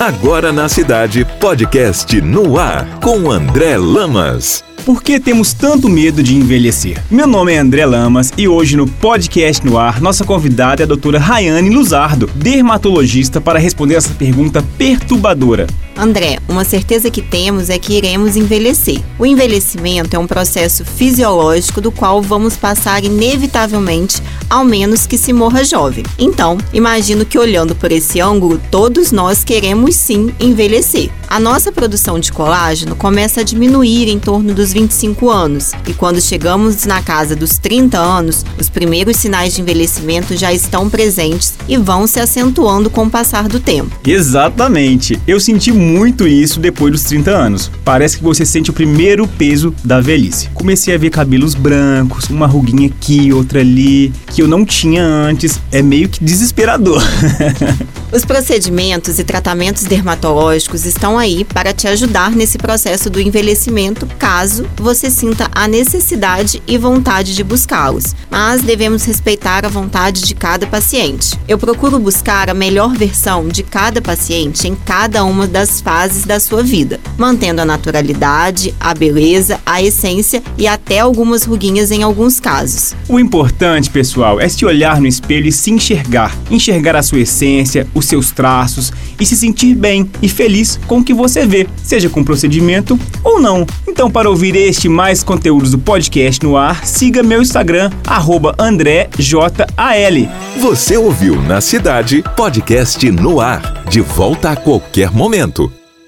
Agora na cidade, podcast no ar com André Lamas. Por que temos tanto medo de envelhecer? Meu nome é André Lamas e hoje no podcast no ar, nossa convidada é a doutora Rayane Luzardo, dermatologista, para responder essa pergunta perturbadora. André, uma certeza que temos é que iremos envelhecer. O envelhecimento é um processo fisiológico do qual vamos passar inevitavelmente, ao menos que se morra jovem. Então, imagino que olhando por esse ângulo, todos nós queremos sim envelhecer. A nossa produção de colágeno começa a diminuir em torno dos 25 anos, e quando chegamos na casa dos 30 anos, os primeiros sinais de envelhecimento já estão presentes e vão se acentuando com o passar do tempo. Exatamente. Eu senti muito isso depois dos 30 anos. Parece que você sente o primeiro peso da velhice. Comecei a ver cabelos brancos, uma ruguinha aqui, outra ali, que eu não tinha antes. É meio que desesperador. Os procedimentos e tratamentos dermatológicos estão aí para te ajudar nesse processo do envelhecimento, caso você sinta a necessidade e vontade de buscá-los. Mas devemos respeitar a vontade de cada paciente. Eu procuro buscar a melhor versão de cada paciente em cada uma das fases da sua vida, mantendo a naturalidade, a beleza, a essência e até algumas ruguinhas em alguns casos. O importante, pessoal, é se olhar no espelho e se enxergar, enxergar a sua essência, os seus traços e se sentir bem e feliz com o que você vê, seja com procedimento ou não. Então, para ouvir este e mais conteúdos do podcast no ar, siga meu Instagram, AndréJAL. Você ouviu na cidade podcast no ar. De volta a qualquer momento.